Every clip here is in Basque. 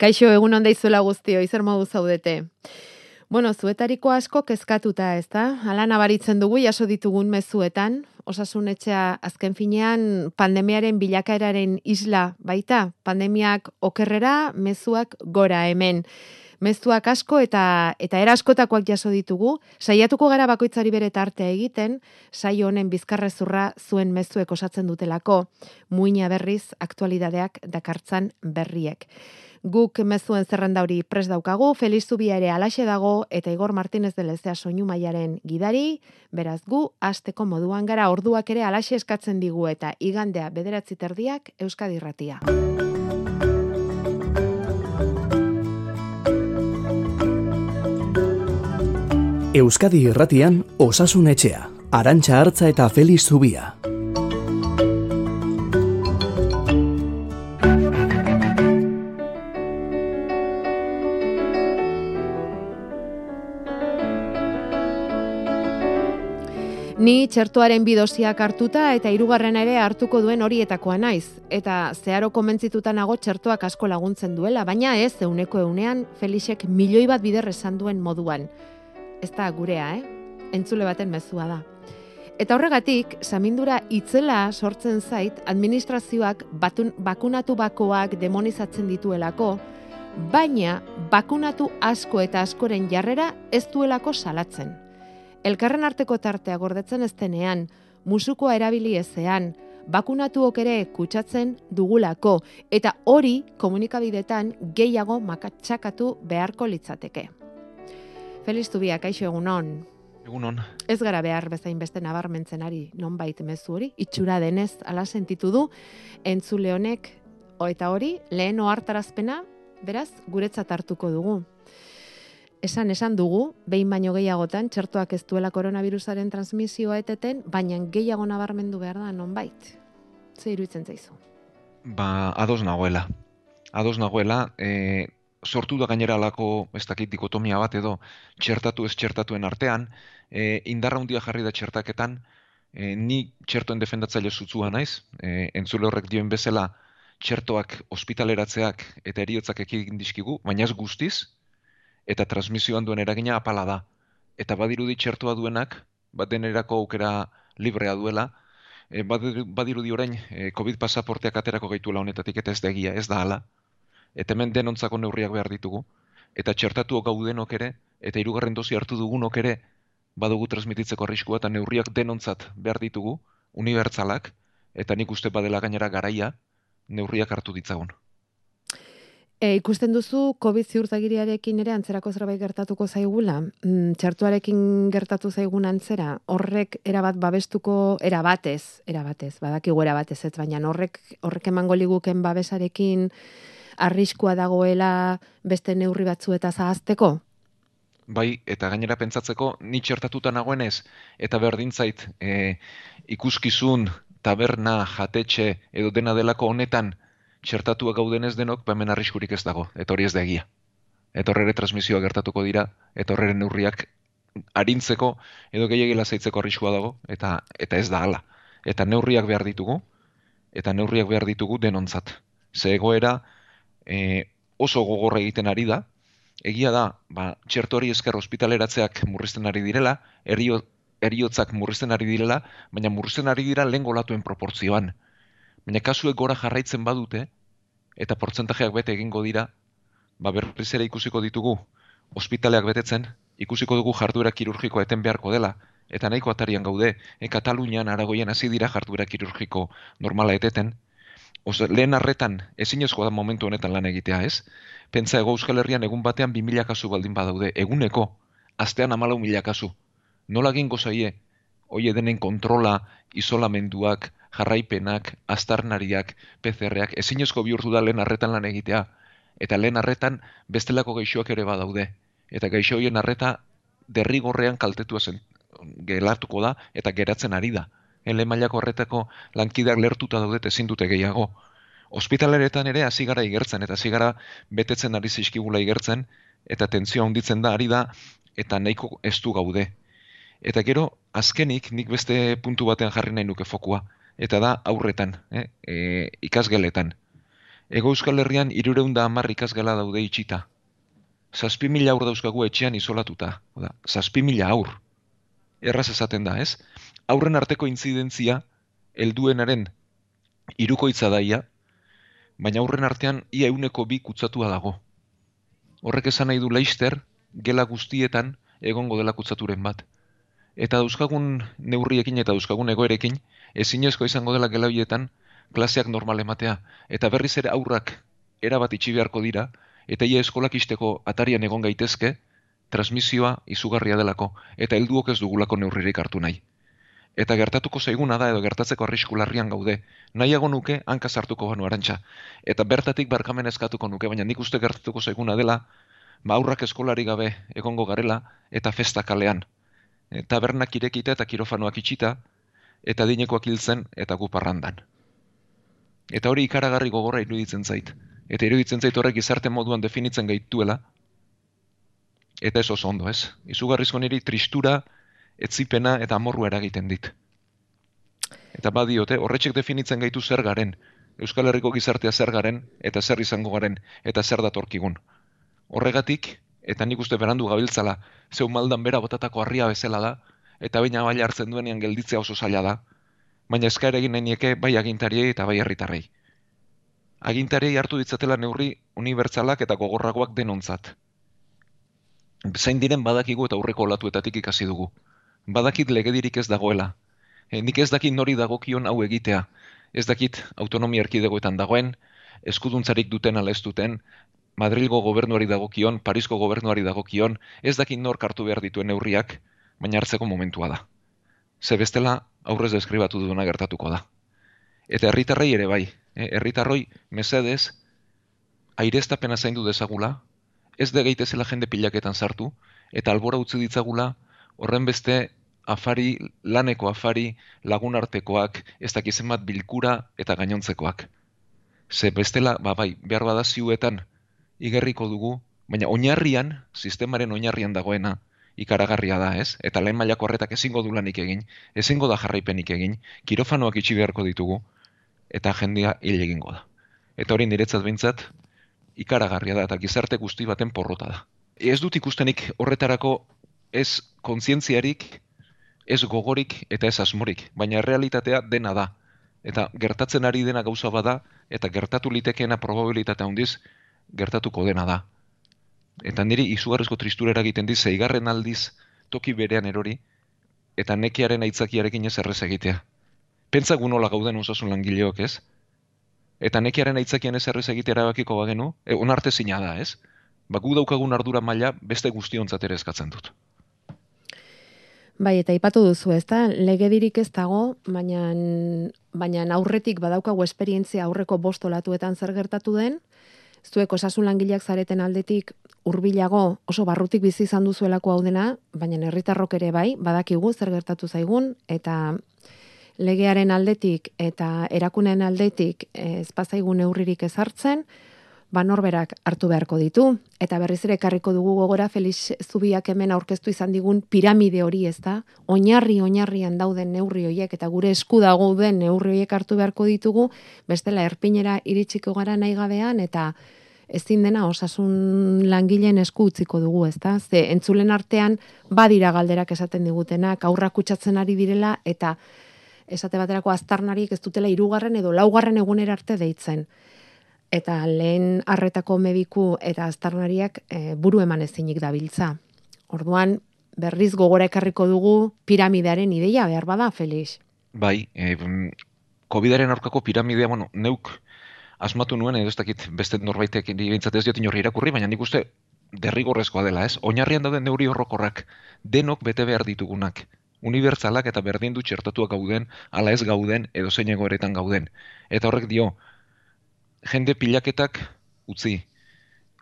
Kaixo, egun onda izuela guztio, izer modu zaudete. Bueno, zuetariko asko kezkatuta, ez da? Hala nabaritzen dugu, jaso ditugun mezuetan, osasun etxea azken finean pandemiaren bilakaeraren isla baita, pandemiak okerrera, mezuak gora hemen. Mezuak asko eta eta eraskotakoak jaso ditugu, saiatuko gara bakoitzari bere tartea egiten, saio honen bizkarrezurra zuen mezuek osatzen dutelako, muina berriz aktualidadeak dakartzan berriek. Guk mezuen zerrenda hori pres daukagu, Feliz Zubia ere alaxe dago, eta Igor Martínez de Lezea soinu maiaren gidari, beraz gu, asteko moduan gara orduak ere alaxe eskatzen digu eta igandea bederatzi terdiak Euskadi Ratia. Euskadi Irratian Osasun Etxea, Arantxa Artza eta Feliz Zubia. Ni txertuaren bidosiak hartuta eta hirugarren ere hartuko duen horietakoa naiz. Eta zeharo komentzituta nago txertuak asko laguntzen duela, baina ez euneko eunean Felixek milioi bat bider esan duen moduan. Ez da gurea, eh? Entzule baten mezua da. Eta horregatik, samindura itzela sortzen zait, administrazioak batun, bakunatu bakoak demonizatzen dituelako, baina bakunatu asko eta askoren jarrera ez duelako salatzen. Elkarren arteko tartea gordetzen ez denean, musukoa erabili ezean, bakunatuok ere kutsatzen dugulako, eta hori komunikabidetan gehiago makatsakatu beharko litzateke. Feliz Tubia, kaixo egunon. Egunon. Ez gara behar bezain beste nabarmentzen ari nonbait mezu hori, itxura denez ala sentitu du, entzule honek, eta hori, lehen ohartarazpena, beraz, guretzat hartuko dugu. Esan esan dugu, behin baino gehiagotan, txertuak ez duela koronavirusaren transmisioa eteten, baina gehiago nabarmendu behar da nonbait. Ze iruditzen zaizu? Ba, ados nagoela. Ados nagoela, e, sortu da gainera alako, ez dakit, dikotomia bat edo, txertatu ez txertatuen artean, e, indarra hundia jarri da txertaketan, e, ni txertoen defendatzaile zutzua naiz, e, entzule horrek dioen bezala, txertoak ospitaleratzeak eta eriotzak ekin dizkigu, baina ez guztiz, eta transmisioan duen eragina apala da. Eta badirudi txertua duenak, bat denerako aukera librea duela, e, badirudi orain e, COVID pasaporteak aterako gaituela honetatik eta ez da egia, ez da hala. Eta hemen denontzako neurriak behar ditugu. Eta txertatu gaudenok ere, eta hirugarren dozi hartu dugunok ere, badugu transmititzeko arriskua eta neurriak denontzat behar ditugu, unibertsalak, eta nik uste badela gainera garaia, neurriak hartu ditzagun. E, ikusten duzu, COVID ziurtagiriarekin ere antzerako zerbait gertatuko zaigula, mm, txartuarekin gertatu zaigun antzera, horrek erabat babestuko, erabatez, erabatez, badakigu erabatez, ez baina horrek, horrek emango liguken babesarekin arriskua dagoela beste neurri batzu eta zahazteko? Bai, eta gainera pentsatzeko, ni txertatuta nagoenez, eta berdintzait, e, ikuskizun, taberna, jatetxe, edo dena delako honetan, txertatua gaudenez denok, ba hemen arriskurik ez dago, eta hori ez da egia. Eta horrere transmisioa gertatuko dira, eta horrere neurriak arintzeko, edo gehiagila zaitzeko arriskua dago, eta eta ez da hala. Eta neurriak behar ditugu, eta neurriak behar ditugu denontzat. Ze egoera e, oso gogorra egiten ari da, egia da, ba, txertu hori esker ospitaleratzeak murrizten ari direla, erio, eriotzak murrizten ari direla, baina murrizten ari dira lehen golatuen proportzioan. Baina kasuek gora jarraitzen badute, eta portzentajeak bete egingo dira, ba berriz ere ikusiko ditugu, ospitaleak betetzen, ikusiko dugu jarduera kirurgiko eten beharko dela, eta nahiko atarian gaude, e Katalunian aragoien hasi dira jarduera kirurgiko normala eteten, Oso, lehen arretan, ezin da momentu honetan lan egitea, ez? Pentsa ego Euskal Herrian egun batean bi mila kasu baldin badaude, eguneko, astean amalau mila kasu. Nola gingo zaie, oie denen kontrola, isolamenduak, jarraipenak, astarnariak, PCRak, ezinezko bihurtu da lehen arretan lan egitea. Eta lehen arretan bestelako geixoak ere badaude. Eta geixo hoien arreta derrigorrean kaltetua zen gelartuko da eta geratzen ari da. Ele mailako horretako lankideak lertuta daude ezin dute gehiago. Ospitaleretan ere hasi gara igertzen eta hasi gara betetzen ari zizkigula igertzen eta tentzioa handitzen da ari da eta nahiko ez du gaude. Eta gero, azkenik, nik beste puntu batean jarri nahi nuke fokua eta da aurretan, eh? e, ikasgeletan. Ego Euskal Herrian irureunda hamar ikasgela daude itxita. Zazpi mila aur dauzkagu etxean isolatuta. Oda, zazpi mila aur. Erraz esaten da, ez? Aurren arteko intzidentzia, helduenaren irukoitza daia, baina aurren artean ia euneko bi kutsatua dago. Horrek esan nahi du leister, gela guztietan egongo dela kutsaturen bat. Eta dauzkagun neurriekin eta dauzkagun egoerekin, ezinezko izango dela gela horietan klaseak normal ematea. Eta berriz ere aurrak erabat itxi beharko dira, eta ia eskolak isteko atarian egon gaitezke, transmisioa izugarria delako, eta helduok ez dugulako neurririk hartu nahi. Eta gertatuko zaiguna da edo gertatzeko arriskularrian gaude, nahiago nuke hanka sartuko banu arantxa. Eta bertatik barkamen eskatuko nuke, baina nik uste gertatuko zaiguna dela, ba aurrak eskolari gabe egongo garela eta festa kalean. E, tabernak irekita eta kirofanoak itxita, eta dinekoak hiltzen eta gu parrandan. Eta hori ikaragarri gogorra iruditzen zait. Eta iruditzen zait horrek izarte moduan definitzen gaituela. Eta ez oso ondo ez. Izugarrizko niri tristura, etzipena eta amorru eragiten dit. Eta badiote, horretxek definitzen gaitu zer garen, Euskal Herriko gizartea zer garen, eta zer izango garen, eta zer datorkigun. Horregatik, eta nik uste berandu gabiltzala, zeu maldan bera botatako harria bezala da, eta baina bai hartzen duenean gelditzea oso zaila da, baina eskaer egin nahi bai agintariei eta bai herritarrei. Agintariei hartu ditzatela neurri unibertsalak eta gogorragoak denontzat. Zain diren badakigu eta aurreko olatuetatik ikasi dugu. Badakit legedirik ez dagoela. E, nik ez dakit nori dagokion hau egitea. Ez dakit autonomia erkidegoetan dagoen, eskuduntzarik duten ala ez duten, Madrilgo gobernuari dagokion, Parisko gobernuari dagokion, ez dakit nor kartu behar dituen neurriak, baina hartzeko momentua da. Ze bestela aurrez deskribatu duna gertatuko da. Eta herritarrei ere bai, eh? herritarroi mesedez aireztapena zaindu dezagula, ez de geitezela jende pilaketan sartu, eta albora utzi ditzagula horren beste afari, laneko afari, lagunartekoak, ez dakizen bat bilkura eta gainontzekoak. Ze bestela, ba bai, behar bada ziuetan igerriko dugu, baina oinarrian, sistemaren oinarrian dagoena, ikaragarria da, ez? Eta lehen mailako horretak ezingo du lanik egin, ezingo da jarraipenik egin, kirofanoak itxi beharko ditugu, eta jendia hil egingo da. Eta hori niretzat bintzat, ikaragarria da, eta gizarte guzti baten porrota da. Ez dut ikustenik horretarako ez kontzientziarik, ez gogorik eta ez asmorik, baina realitatea dena da. Eta gertatzen ari dena gauza bada, eta gertatu litekeena probabilitatea handiz, gertatuko dena da. Eta niri izugarrizko tristurera egiten diz, zeigarren aldiz toki berean erori, eta nekiaren aitzakiarekin ez errez egitea. Pentsa gunola gauden osasun langileok ez? Eta nekiaren aitzakian ez errez egitea erabakiko bagenu, e, onarte zina da ez? Ba, gu daukagun ardura maila beste guztiontzat ere eskatzen dut. Bai, eta ipatu duzu, ez da, legedirik ez dago, baina, baina aurretik badaukagu esperientzia aurreko bostolatuetan zer gertatu den, zuek osasun langileak zareten aldetik hurbilago oso barrutik bizi izan duzuelako hau dena, baina herritarrok ere bai, badakigu zer gertatu zaigun eta legearen aldetik eta erakunen aldetik ez bazaigun neurririk ezartzen, ba norberak hartu beharko ditu eta berriz ere ekarriko dugu gogora Felix Zubiak hemen aurkeztu izan digun piramide hori, ezta? Oinarri oinarrian dauden neurri hoiek eta gure esku dago den neurri hoiek hartu beharko ditugu, bestela erpinera iritsiko gara nahi gabean eta ezin dena osasun langileen esku utziko dugu, ezta? Ze entzulen artean badira galderak esaten digutenak, aurrak kutsatzen ari direla eta esate baterako aztarnarik ez dutela hirugarren edo laugarren egunera arte deitzen eta lehen harretako mediku eta aztarnariak e, buru eman ezinik dabiltza. Orduan, berriz gogora ekarriko dugu piramidearen ideia, behar bada, Felix? Bai, e, COVID-aren aurkako piramidea, bueno, neuk asmatu nuen, edo ez dakit beste norbaitek bintzat ez diotin horri irakurri, baina nik uste derrigorrezkoa dela, ez? Oinarrian dauden neuri horrokorrak, denok bete behar ditugunak. Unibertsalak eta berdin du txertatuak gauden, ala ez gauden, edo zein egoeretan gauden. Eta horrek dio, jende pilaketak utzi.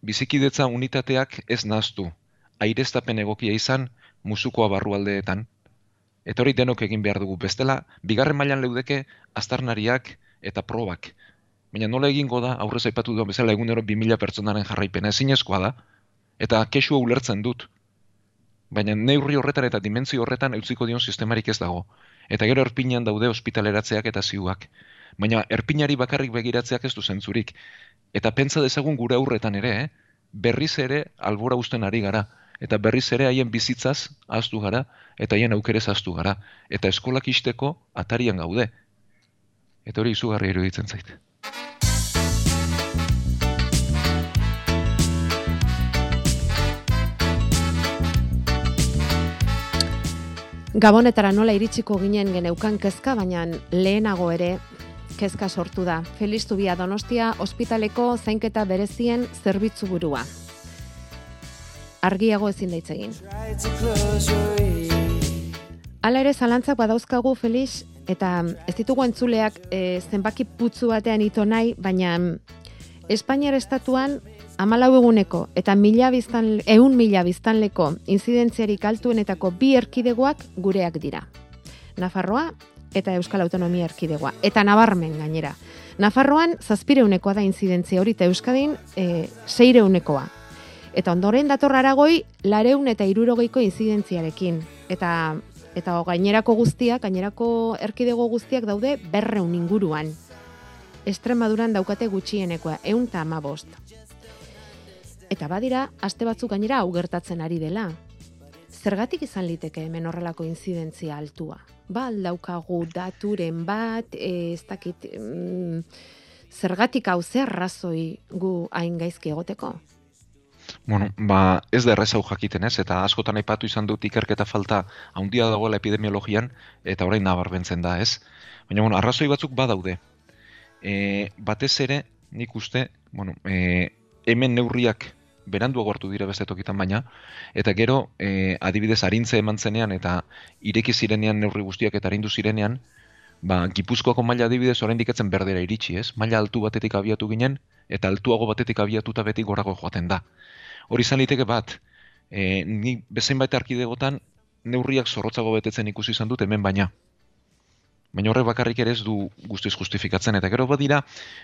Bizikidetza unitateak ez naztu. Aireztapen egokia izan musukoa barrualdeetan. Eta hori denok egin behar dugu. Bestela, bigarren mailan leudeke aztarnariak eta probak. Baina nola egingo da, aurrez aipatu duan bezala egunero 2000 pertsonaren jarraipena ezinezkoa da. Eta kesua ulertzen dut. Baina neurri horretan eta dimentsio horretan eutziko dion sistemarik ez dago. Eta gero erpinean daude ospitaleratzeak eta ziuak Baina erpinari bakarrik begiratzeak ez du zentzurik. Eta pentsa dezagun gure aurretan ere, eh? berriz ere albora usten ari gara. Eta berriz ere haien bizitzaz ahaztu gara, eta haien aukerez ahaztu gara. Eta eskolak isteko atarian gaude. Eta hori izugarri eruditzen zait. Gabonetara nola iritsiko ginen geneukan kezka, baina lehenago ere kezka sortu da. Feliz Zubia Donostia ospitaleko zainketa berezien zerbitzu burua. Argiago ezin daitzegin. Hala ere zalantzak badauzkagu Feliz eta ez ditugu entzuleak e, zenbaki putzu batean ito nahi, baina Espainiar estatuan amalau eguneko eta mila biztan, eun mila biztanleko inzidentziarik altuenetako bi erkidegoak gureak dira. Nafarroa eta Euskal Autonomia erkidegoa. Eta nabarmen gainera. Nafarroan zazpireunekoa da inzidentzia hori eta Euskadin e, seireunekoa. Eta ondoren dator aragoi lareun eta irurogeiko inzidentziarekin. Eta, eta gainerako guztiak, gainerako erkidego guztiak daude berreun inguruan. Estremaduran daukate gutxienekoa, eun eta amabost. Eta badira, aste batzuk gainera hau gertatzen ari dela. Zergatik izan liteke hemen horrelako inzidentzia altua? Ba, daukagu daturen bat, e, ez dakit, mm, zergatik hau zer razoi gu hain gaizki egoteko? Bueno, ba, ez da errez hau jakiten ez, eta askotan aipatu izan dut ikerketa falta haundia dagoela epidemiologian, eta orain nabar bentzen da ez. Baina, bueno, arrazoi batzuk badaude. E, batez ere, nik uste, bueno, e, hemen neurriak berandu agortu dira beste tokitan baina, eta gero, e, adibidez, arintze eman zenean, eta ireki zirenean neurri guztiak eta arindu zirenean, ba, gipuzkoako maila adibidez oraindik etzen berdera iritsi, ez? Maila altu batetik abiatu ginen, eta altuago batetik abiatuta beti gorago joaten da. Hori izan liteke bat, e, ni bezain baita arkidegotan, neurriak zorrotzago betetzen ikusi izan dut hemen baina. Baina horrek bakarrik ere ez du guztiz justifikatzen, eta gero badira,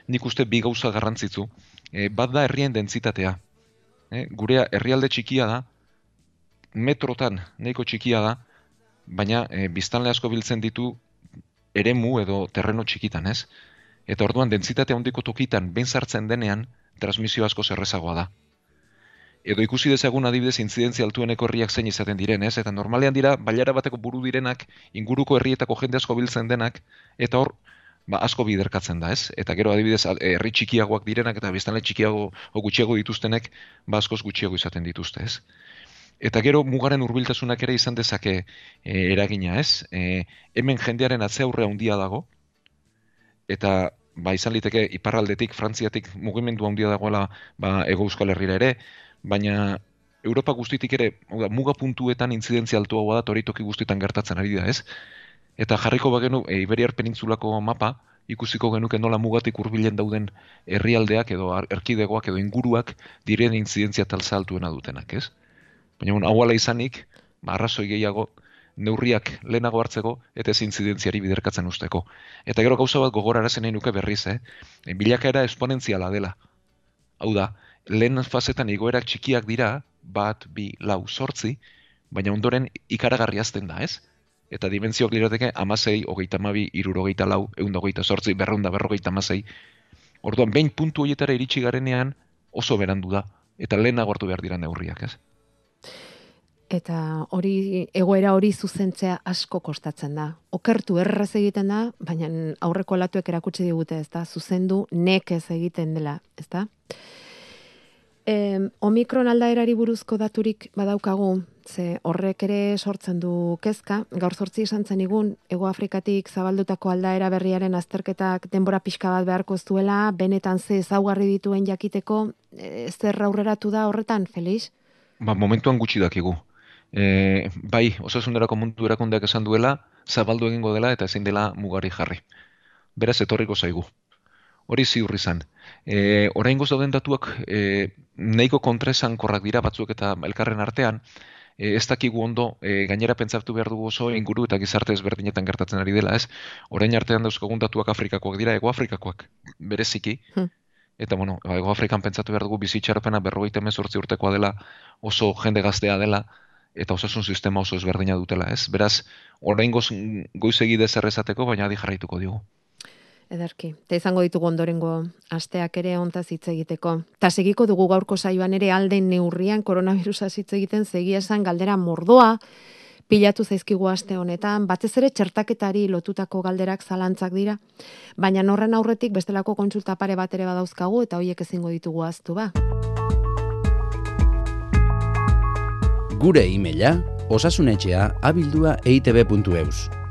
nik uste bi gauza garrantzitzu, e, bat da herrien dentsitatea, eh, gurea herrialde txikia da, metrotan nahiko txikia da, baina eh, biztanle asko biltzen ditu eremu edo terreno txikitan, ez? Eta orduan dentsitate handiko tokitan ben sartzen denean transmisio asko zerrezagoa da. Edo ikusi dezagun adibidez intzidentzia altueneko herriak zein izaten diren, ez? Eta normalean dira bailara bateko buru direnak inguruko herrietako jende asko biltzen denak eta hor ba, asko biderkatzen da, ez? Eta gero adibidez herri txikiagoak direnak eta biztanle txikiago o gutxiago dituztenek ba askoz gutxiago izaten dituzte, ez? Eta gero mugaren hurbiltasunak ere izan dezake e, eragina, ez? E, hemen jendearen atzeaurre handia dago eta ba izan liteke iparraldetik, frantziatik mugimendu handia dagoela ba ego euskal herrira ere, baina Europa guztitik ere, muga puntuetan intzidentzia altuagoa da, toritoki guztietan gertatzen ari da, ez? Eta jarriko bagenu e, Iberiar penintzulako mapa, ikusiko genuke nola mugatik hurbilen dauden herrialdeak edo erkidegoak edo inguruak diren intzidentzia talza altuena dutenak, ez? Baina hau ala izanik, ba, arrazoi gehiago, neurriak lehenago hartzeko eta ez intzidentziari biderkatzen usteko. Eta gero gauza bat gogorarazen nahi nuke berriz, eh? E, bilakaera esponentziala dela. Hau da, lehen fazetan igoerak txikiak dira, bat, bi, lau, sortzi, baina ondoren ikaragarri azten da, ez? Eta dimensioak lirateke amasei, hogeita mabi, irurogeita lau, egun hogeita sortzi, berreunda berrogeita amasei. Orduan, behin puntu horietara iritsi garenean oso berandu da, eta lehen hartu behar dira neurriak, ez? Eta hori egoera hori zuzentzea asko kostatzen da. Okertu erraz egiten da, baina aurreko latuek erakutsi digute, ez da? Zuzendu nekez egiten dela, ez da? E, omikron aldaerari buruzko daturik badaukagu, ze horrek ere sortzen du kezka, gaur sortzi esan zen igun, Ego Afrikatik zabaldutako aldaera berriaren azterketak denbora pixka bat beharko zuela, benetan ze ezaugarri dituen jakiteko, e, zer aurreratu da horretan, Felix? Ba, momentuan gutxi dakigu. E, bai, osasunerako mundu erakundeak esan duela, zabaldu egingo dela eta ezin dela mugari jarri. Beraz, etorriko zaigu. Hori ziur izan. E, orain dauden datuak e, nahiko kontresan korrak dira batzuk eta elkarren artean, e, ez dakigu ondo e, gainera pentsatu behar dugu oso inguru eta gizarte ezberdinetan gertatzen ari dela, ez? Orain artean dauzkagun datuak Afrikakoak dira, Ego Afrikakoak bereziki. Hmm. Eta bueno, Ego Afrikan pentsatu behar dugu bizitxaropena berrogeita mezortzi urtekoa dela, oso jende gaztea dela, eta osasun sistema oso ezberdina dutela, ez? Beraz, orain goz, goizegi dezerrezateko, baina adi jarraituko digu. Ederki. Eta izango ditugu ondorengo asteak ere ontaz hitz egiteko. Ta segiko dugu gaurko saioan ere alden neurrian koronavirusa hitz egiten segia esan galdera mordoa pilatu zaizkigu aste honetan, batez ere txertaketari lotutako galderak zalantzak dira, baina norren aurretik bestelako kontsulta pare bat ere badauzkagu eta hoiek ezingo ditugu aztu ba. Gure e-maila osasunetxea abildua eitb.eus.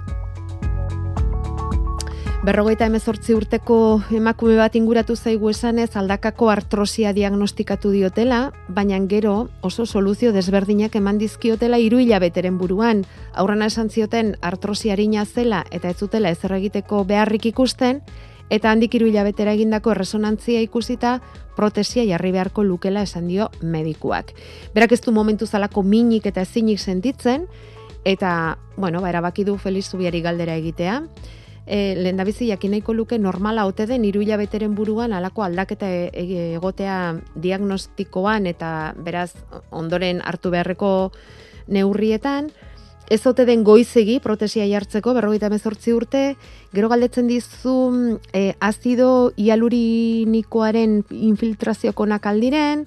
Berrogeita emezortzi urteko emakume bat inguratu zaigu esanez aldakako artrosia diagnostikatu diotela, baina gero oso soluzio desberdinak eman dizkiotela hiru hilabeteren buruan. Aurrena esan zioten artrosia harina zela eta ez zutela ezer egiteko beharrik ikusten, eta handik hiru hilabetera egindako erresonantzia ikusita protesia jarri beharko lukela esan dio medikuak. Berak ez du momentu zalako minik eta ezinik sentitzen, eta, bueno, ba, erabaki du Feliz Zubiari galdera egitea e, lehen da bizi jakinaiko luke normala ote den iru hilabeteren buruan alako aldaketa e, e, egotea diagnostikoan eta beraz ondoren hartu beharreko neurrietan, ez ote den goizegi protesia jartzeko, berrogeita mezortzi urte, gero galdetzen dizu e, azido hialurinikoaren infiltraziokonak aldiren,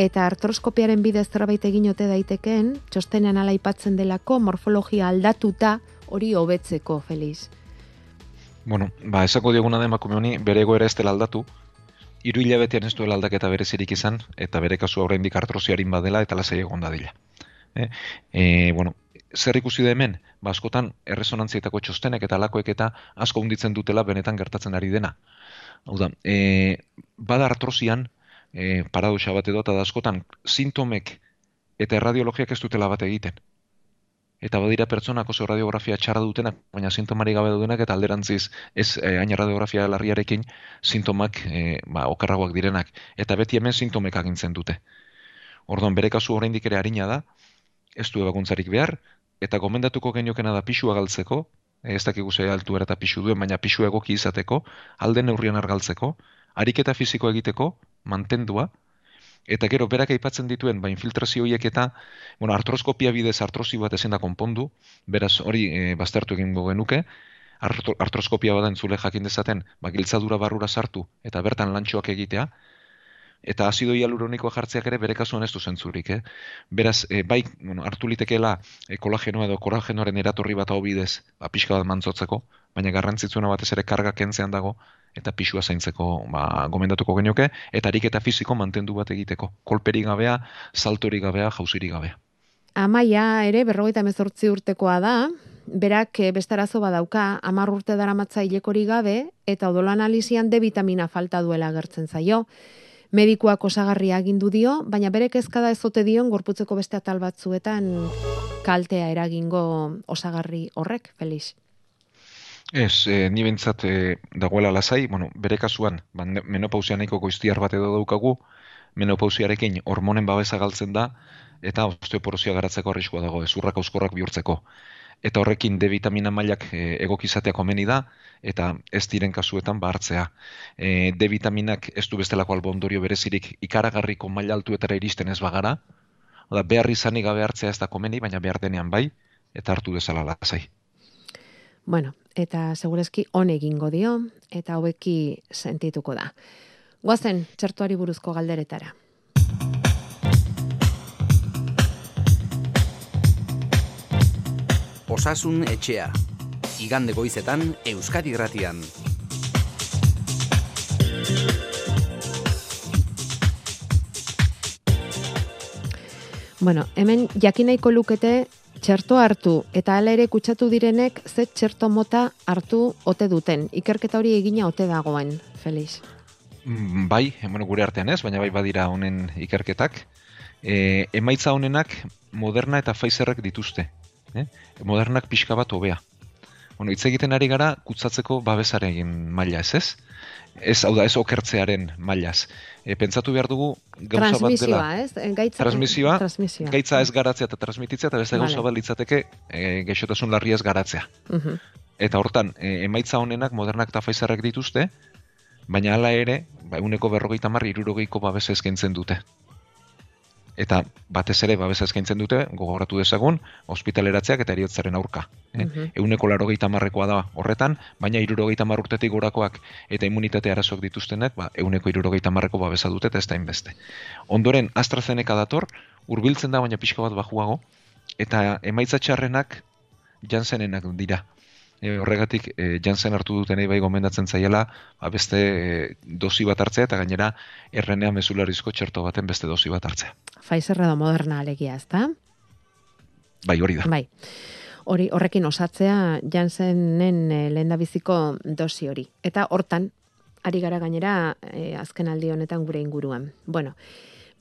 eta artroskopiaren bidez zerbait egin ote daiteken, txostenean ala aipatzen delako morfologia aldatuta hori hobetzeko, Feliz. Bueno, ba, esako dioguna da emakume honi bere egoera ez dela aldatu, hiru hilabetean ez duela aldaketa berezirik izan, eta bere kasu oraindik artrosiarin badela eta lasai egon dadila. Eh? E, bueno, zer ikusi da hemen, ba, askotan erresonantzietako txostenek eta alakoek eta asko unditzen dutela benetan gertatzen ari dena. Hau da, e, bada artrosian, e, paradoxa bat edo, eta askotan sintomek eta erradiologiak ez dutela bat egiten eta badira pertsonak oso radiografia txarra dutenak, baina sintomari gabe dutenak eta alderantziz ez e, aina radiografia larriarekin sintomak e, ba, okarragoak direnak. Eta beti hemen sintomek agintzen dute. Orduan, bere kasu oraindik ere harina da, ez du ebakuntzarik behar, eta gomendatuko geniokena da pixua galtzeko, e, ez dakigu zei altu eta pixu duen, baina pixu egoki izateko, alde neurrian argaltzeko, ariketa fiziko egiteko, mantendua, Eta gero, berak aipatzen dituen, ba, infiltrazio horiek eta, bueno, artroskopia bidez artrosi bat ezin da konpondu, beraz hori e, baztertu egingo genuke, artroskopia badan zule jakin dezaten, ba, giltzadura barrura sartu eta bertan lantxoak egitea, eta azido hialuronikoa jartzeak ere bere kasuan ez du zentzurik, eh? Beraz, e, bai, bueno, hartu litekeela e, kolageno edo kolagenoaren eratorri bat hau bidez, ba, pixka bat mantzotzeko, baina garrantzitsuena batez ere karga kentzean dago, eta pixua zaintzeko ba, gomendatuko genioke, eta ariketa fiziko mantendu bat egiteko. Kolperi gabea, saltori gabea, jauziri gabea. Amaia ere berrogeita mezortzi urtekoa da, berak eh, bestarazo badauka, amar urte dara ilekorik gabe, eta odolo analizian D vitamina falta duela gertzen zaio medikuak osagarria agindu dio, baina bere kezkada ez ote dion gorputzeko beste atal batzuetan kaltea eragingo osagarri horrek, Felix. Ez, e, ni bentsat e, dagoela lasai, bueno, bere kasuan, ba, menopausia nahiko goiztiar bat edo daukagu, menopausiarekin hormonen babesa galtzen da, eta osteoporozia garatzeko arriskoa dago, ezurrak auskorrak bihurtzeko eta horrekin D vitamina mailak e, egokizatea komeni da, eta ez diren kasuetan bartzea. E, D vitaminak ez du bestelako albondorio berezirik ikaragarriko maila altuetara iristen ez bagara, Oda, behar izanik gabe hartzea ez da komeni, baina behar denean bai, eta hartu dezala lasai. Bueno, eta segurezki on egingo dio, eta hobeki sentituko da. Guazen, txertuari buruzko galderetara. Osasun etxea. Igande goizetan Euskadi Gratian. Bueno, hemen jakinaiko lukete txerto hartu eta hala ere kutsatu direnek ze txerto mota hartu ote duten. Ikerketa hori egina ote dagoen, Felix. Mm, bai, bueno, gure artean ez, baina bai badira honen ikerketak. E, emaitza honenak Moderna eta Pfizerrek dituzte eh? modernak pixka bat hobea. Bueno, hitz egiten ari gara kutsatzeko babesaren maila, ez ez? Ez, hau da, ez okertzearen mailaz. E, pentsatu behar dugu gauza bat dela. Ez? Gaitza, transmisioa, gaitza ez garatzea eta transmititzea, eta beste gauza bat litzateke e, geixotasun larri ez garatzea. Uh Eta hortan, e, emaitza honenak modernak eta faizarrek dituzte, baina hala ere, ba, uneko berrogeita marri irurogeiko babes ezkentzen dute. Eta batez ere babesa eskaintzen dute, gogoratu dezagun, ospitaleratzeak eta eriotzaren aurka. Eh? Mhm. Euneko larogeita marrekoa da horretan, baina irurogeita marrurtetik gorakoak eta immunitate arazoak dituztenek, ba, euneko irurogeita marreko babesa dute eta ez da inbeste. Ondoren, AstraZeneca dator, hurbiltzen da baina pixka bat bajuago, eta emaitza txarrenak Janssenenak dira. E, horregatik, e, Janssen hartu dutenei bai gomendatzen zaiela, ba, beste e, dosi bat hartzea, eta gainera, errenea mesularizko txerto baten beste dosi bat hartzea. Pfizer edo Moderna alegia, ezta? Bai, hori da. Bai. Hori horrekin osatzea Janssenen e, lehendabiziko dosi hori. Eta hortan ari gara gainera e, azken aldi honetan gure inguruan. Bueno,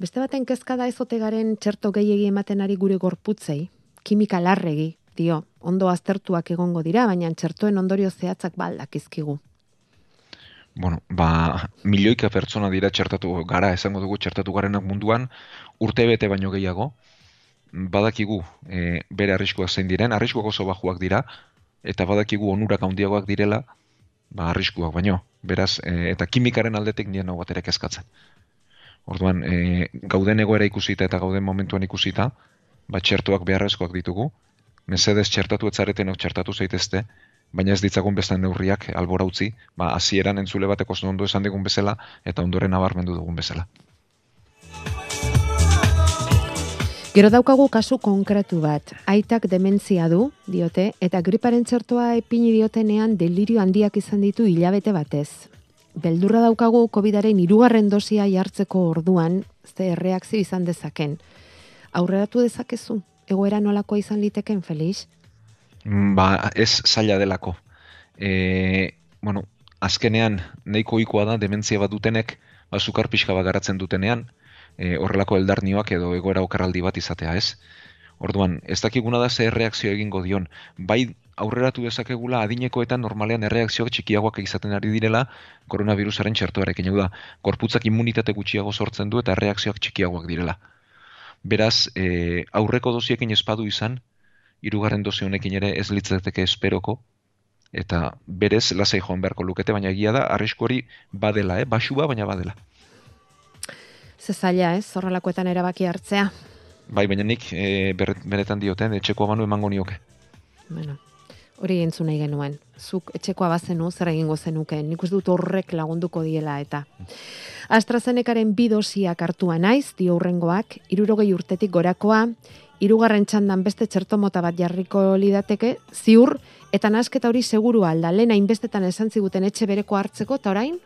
beste baten kezka da ezotegaren txerto gehiegi ematen ari gure gorputzei, kimika larregi, dio, ondo aztertuak egongo dira, baina txertoen ondorio zehatzak baldakizkigu. Bueno, ba, milioika pertsona dira txertatu gara, esango dugu txertatu garenak munduan, urte bete baino gehiago, badakigu e, bere arriskuak zein diren, arriskuak oso bajuak dira, eta badakigu onurak handiagoak direla, ba, arriskuak baino. Beraz, e, eta kimikaren aldetik nien hau bat ere kezkatzen. Orduan, e, gauden egoera ikusita eta gauden momentuan ikusita, ba, txertuak beharrezkoak ditugu, mesedez txertatu etzaretenok txertatu zaitezte, baina ez ditzagun beste neurriak albora utzi, ba, hasieran entzule bateko ondo esan digun bezala, eta ondoren nabarmendu dugun bezala. Gero daukagu kasu konkretu bat, aitak dementzia du, diote, eta griparen txertoa epini diotenean delirio handiak izan ditu hilabete batez. Beldurra daukagu COVIDaren hirugarren dosia jartzeko orduan, ze erreakzio izan dezaken. Aurreratu dezakezu, egoera nolakoa izan liteken, Felix? Ba, ez zaila delako. E, bueno, azkenean nahiko ohikoa da dementzia bat dutenek, ba, sukar pixka bat garatzen dutenean, e, horrelako eldarnioak edo egoera okerraldi bat izatea, ez? Orduan, ez dakiguna da ze erreakzio egingo dion. Bai aurreratu dezakegula adinekoetan normalean erreakzioak txikiagoak izaten ari direla koronavirusaren txertoarekin. Hau da, gorputzak immunitate gutxiago sortzen du eta erreakzioak txikiagoak direla. Beraz, e, aurreko dosiekin espadu izan, hirugarren dosi honekin ere ez litzateke esperoko, eta berez lasai joan beharko lukete, baina egia da, arrisku hori badela, eh? basua, baina badela. Ze zaila, ez, horrelakoetan erabaki hartzea. Bai, baina nik e, berret- benetan dioten, etxeko banu emango nioke. Bueno, hori entzun nahi genuen. Zuk etxekoa bazenu, zer egingo zenuke. Nik dut horrek lagunduko diela eta. AstraZenecaren bi dosiak hartua naiz, dio hurrengoak, irurogei urtetik gorakoa, hirugarren txandan beste txerto mota bat jarriko lidateke, ziur, eta nasketa hori seguru alda, lehen hainbestetan esan ziguten etxe bereko hartzeko, eta orain?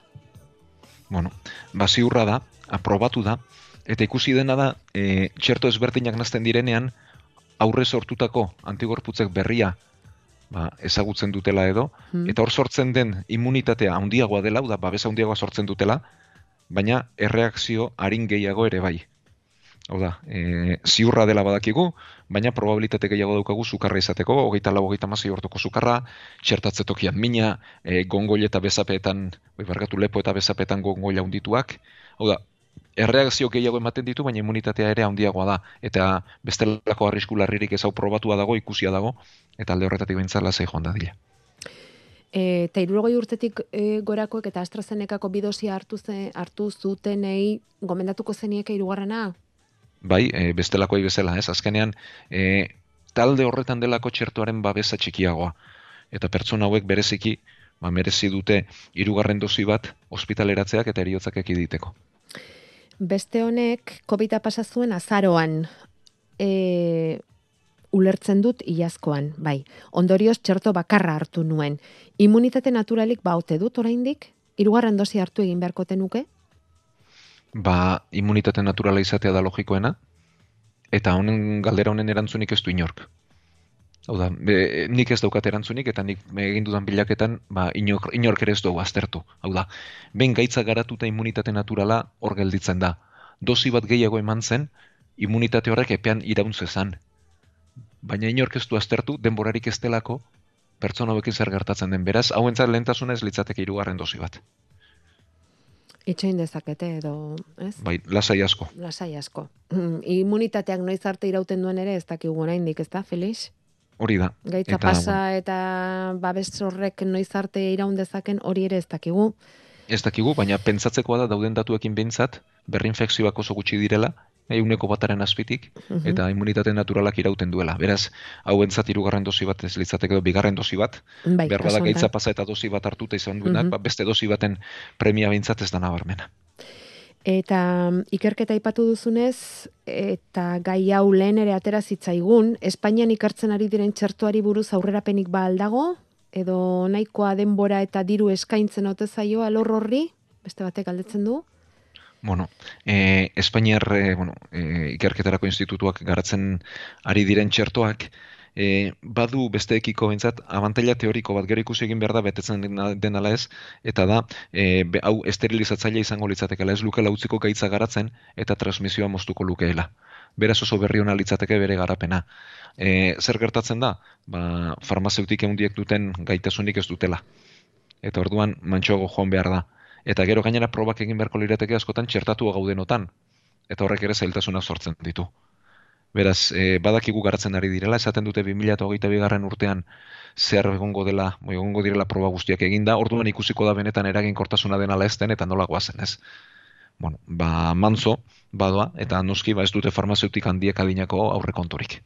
Bueno, ba ziurra da, aprobatu da, eta ikusi dena da, e, txerto ezberdinak nazten direnean, aurre sortutako antigorputzek berria ba, ezagutzen dutela edo, Hmm. eta hor sortzen den immunitatea handiagoa dela, da, babesa handiagoa sortzen dutela, baina erreakzio harin gehiago ere bai. Hau da, e, ziurra dela badakigu, baina probabilitate gehiago daukagu sukarra izateko, hogeita lau, hogeita masei orduko sukarra, txertatze tokian mina, e, gongol eta bezapeetan, oi barkatu lepo eta bezapeetan gongoila hundituak. Hau da, erreakzio gehiago ematen ditu, baina immunitatea ere handiagoa da. Eta bestelako arrisku larririk ez hau probatua dago, ikusia dago, eta alde horretatik behintzat lasai joan dadila. E, eta irurogei urtetik e, gorakoek eta AstraZenecako bidosia hartu, ze, hartu zutenei gomendatuko zenieke hirugarrena? bai, e, bestelakoai bezala, ez? Azkenean, e, talde horretan delako txertuaren babesa txikiagoa. Eta pertsona hauek bereziki, ba, merezi dute hirugarren dosi bat ospitaleratzeak eta eriotzak ekiditeko. Beste honek, COVID-a pasa zuen azaroan, e, ulertzen dut iazkoan, bai. Ondorioz txerto bakarra hartu nuen. Immunitate naturalik baute dut oraindik? Hirugarren dosi hartu egin beharko tenuke? Ba, immunitate naturala izatea da logikoena, eta honen galdera honen erantzunik ez du inork. Hau da, be, nik ez daukat erantzunik, eta nik egin dudan bilaketan, ba, inork, inork ere ez dugu aztertu. Hau da, behin gaitza garatuta immunitate naturala hor gelditzen da. Dosi bat gehiago eman zen, immunitate horrek epean iraun zezan. Baina inork ez du aztertu, denborarik ez delako, pertsona hauekin zer gertatzen den. Beraz, hauentzat lehentasuna ez litzateke hirugarren dosi bat. Itxoin dezakete edo, ez? Bai, lasai asko. Lasai asko. Mm, Immunitateak noiz arte irauten duen ere ez dakigu oraindik, ez da, Felix? Hori da. Gaitza Eta, pasa eta babes horrek noiz arte iraun dezaken hori ere ez dakigu. Ez dakigu, baina pentsatzekoa da dauden datuekin behintzat, berrinfekzioak oso gutxi direla, euneko bataren azpitik, Mhm. eta immunitate naturalak irauten duela. Beraz, hau entzat irugarren dosi bat, ez litzateke edo bigarren dosi bat, bai, behar kasu bada honetan. gaitza pasa eta dosi bat hartuta izan duenak, Mhm. ba, beste dosi baten premia behintzat ez da nabarmena. Eta mm, ikerketa aipatu duzunez, eta gai hau lehen ere atera zitzaigun, Espainian ikertzen ari diren txertuari buruz aurrerapenik ba aldago? Edo nahikoa denbora eta diru eskaintzen ote zaio alor horri? Beste batek galdetzen du? Bueno, eh, Espainiar eh, bueno, eh, ikerketarako institutuak garatzen ari diren txertoak, eh, badu besteekiko behintzat abantaila teoriko bat gero ikusi egin behar da betetzen den ala ez, eta da, eh, be- hau esterilizatzailea izango litzatekela, ez lukela utziko gaitza garatzen eta transmisioa moztuko lukeela. Beraz oso berri ona litzateke bere garapena. E, zer gertatzen da? Ba, farmazeutik handiek duten gaitasunik ez dutela. Eta orduan mantxoago joan behar da. Eta gero gainera probak egin beharko lirateke askotan txertatua gaudenotan. Eta horrek ere zailtasunak sortzen ditu. Beraz, e, badakigu garatzen ari direla, esaten dute 2022 bigarren urtean zer egongo dela, egongo direla proba guztiak eginda, orduan ikusiko da benetan eraginkortasuna den ala ez den eta nola goazen ez. Bueno, ba, manzo, badoa, eta noski ba ez dute farmazeutik handiek adinako aurrekonturik.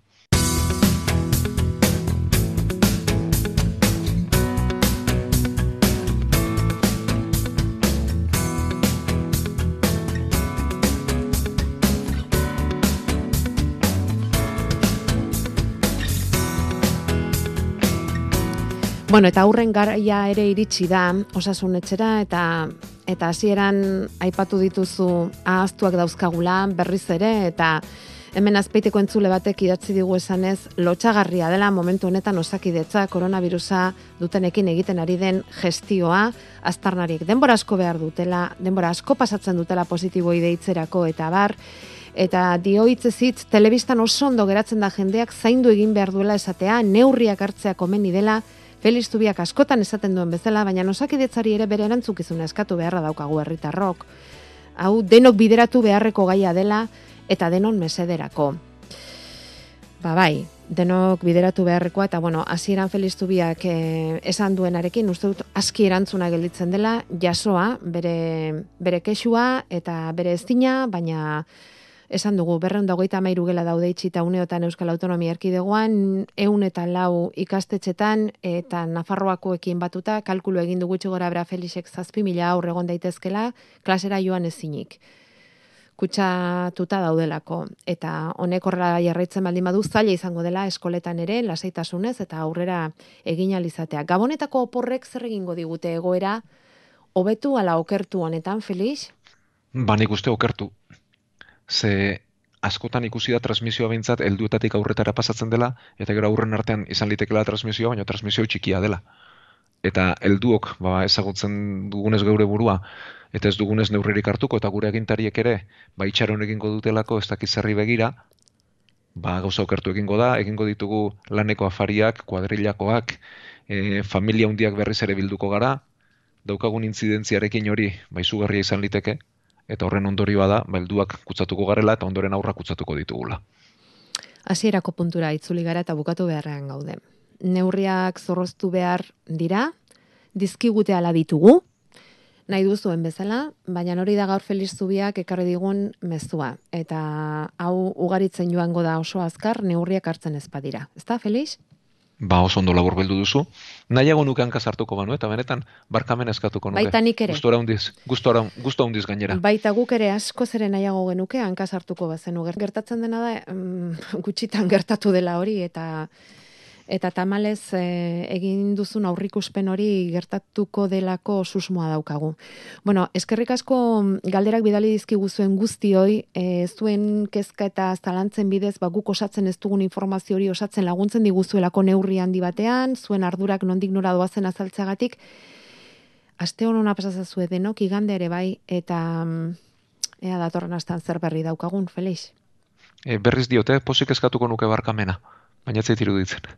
Bueno, eta aurren garaia ere iritsi da osasun etxera eta eta hasieran aipatu dituzu ahaztuak dauzkagula berriz ere eta hemen azpeiteko entzule batek idatzi digu esanez lotxagarria dela momentu honetan osakidetza koronavirusa dutenekin egiten ari den gestioa aztarnariek denbora asko behar dutela, denbora asko pasatzen dutela positibo deitzerako eta bar eta dio hitzez hitz telebistan oso ondo geratzen da jendeak zaindu egin behar duela esatea, neurriak hartzea komeni dela, Felix Tubiak askotan esaten duen bezala, baina osakidetzari ere bere erantzukizuna eskatu beharra daukagu herritarrok. Hau denok bideratu beharreko gaia dela eta denon mesederako. Ba bai, denok bideratu beharrekoa eta bueno, hasieran Felix Tubiak eh, esan duenarekin uste dut aski erantzuna gelditzen dela jasoa, bere bere kexua eta bere eztina, baina esan dugu, berreun dagoita mairu gela daude itxita uneotan Euskal Autonomia Erkidegoan, eun eta lau ikastetxetan, eta Nafarroakoekin batuta, kalkulu egin dugu gora bera Felixek zazpi mila aur egon daitezkela, klasera joan ezinik kutsatuta daudelako. Eta honek horrela jarraitzen baldin badu zaila izango dela eskoletan ere, lasaitasunez eta aurrera egin alizatea. Gabonetako oporrek zer egingo digute egoera, hobetu ala okertu honetan, Felix? Ba, nik uste okertu. Ze askotan ikusi da transmisioa behintzat helduetatik aurretara pasatzen dela, eta gero aurren artean izan litekela transmisioa, baina transmisio txikia dela. Eta helduok ba, ezagutzen dugunez geure burua, eta ez dugunez neurririk hartuko, eta gure agintariek ere, ba, itxaron egingo dutelako, ez dakiz zerri begira, ba, gauza okertu egingo da, egingo ditugu laneko afariak, kuadrillakoak, e, familia hundiak berriz ere bilduko gara, daukagun intzidentziarekin hori, ba, izugarria izan liteke, eta horren ondorioa da, ba, helduak kutsatuko garela eta ondoren aurra kutsatuko ditugula. Hasierako puntura itzuli gara eta bukatu beharrean gaude. Neurriak zorroztu behar dira, dizkigute ala ditugu, nahi duzuen bezala, baina hori da gaur Feliz Zubiak ekarri digun mezua. Eta hau ugaritzen joango da oso azkar neurriak hartzen ez badira. Ez da, Feliz? Ba, oso ondo labur beldu duzu. Nahiago nuke hankaz hartuko banu, eta benetan barkamen eskatuko nuke. Baita nik ere. Gustora hundiz, gustora, gusto hundiz gainera. Baita guk ere asko zeren nahiago genuke hankaz hartuko bazenu. Gertatzen dena da, mm, gutxitan gertatu dela hori, eta eta tamalez e, egin duzun aurrikuspen hori gertatuko delako susmoa daukagu. Bueno, eskerrik asko galderak bidali dizkigu zuen guztioi, e, zuen kezka eta zalantzen bidez, ba, guk osatzen ez dugun informazio hori osatzen laguntzen diguzuelako neurri handi batean, zuen ardurak nondik nora doazen azaltzagatik, aste honona pasazazue denok igande ere bai, eta mm, ea datorren astan zer berri daukagun, Felix. E, berriz diote, posik eskatuko nuke barkamena, baina ez iruditzen.